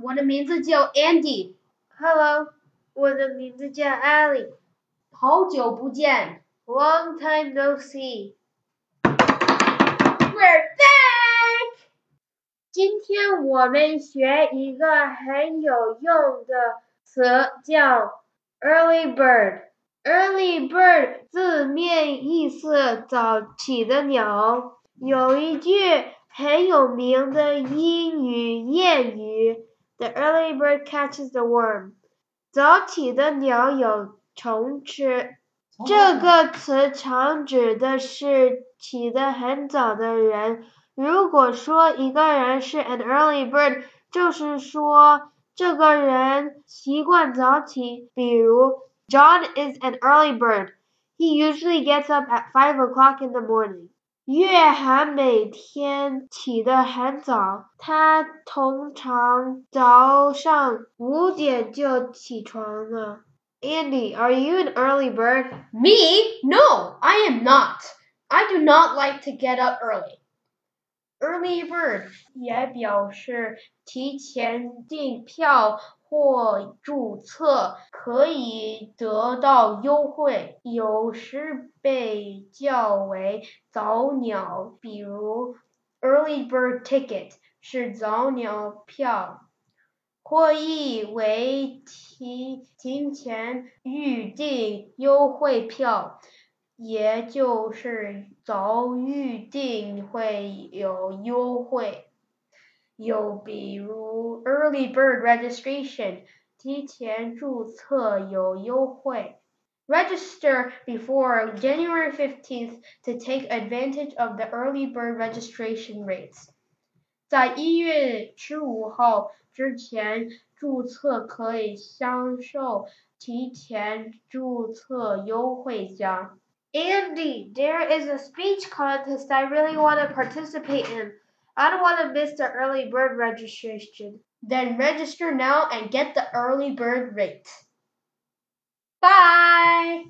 我的名字叫 Andy。Hello，我的名字叫 Ali。好久不见。Long time no see。We're back。今天我们学一个很有用的词，叫 early bird。early bird 字面意思早起的鸟。有一句很有名的英语谚语 ：“The early bird catches the worm。”早起的鸟有虫吃。这个词常指的是起得很早的人。如果说一个人是 an early bird，就是说这个人习惯早起。比如，John is an early bird. He usually gets up at five o'clock in the morning. 月涵每天起得很早，他通常早上五点就起床了。Andy, are you an early bird? Me? No, I am not. I do not like to get up early. Early bird 也表示提前订票或注册可以得到优惠，有时被叫为早鸟，比如 early bird ticket 是早鸟票。或译为提提前预订优惠票，也就是早预订会有优惠。又比如 early bird registration，提前注册有优惠。Register before January 15th to take advantage of the early bird registration rates. 在一月十五号之前注册可以享受提前注册优惠价。Andy, there is a speech contest I really want to participate in. I don't want to miss the early bird registration. Then register now and get the early bird rate. Bye!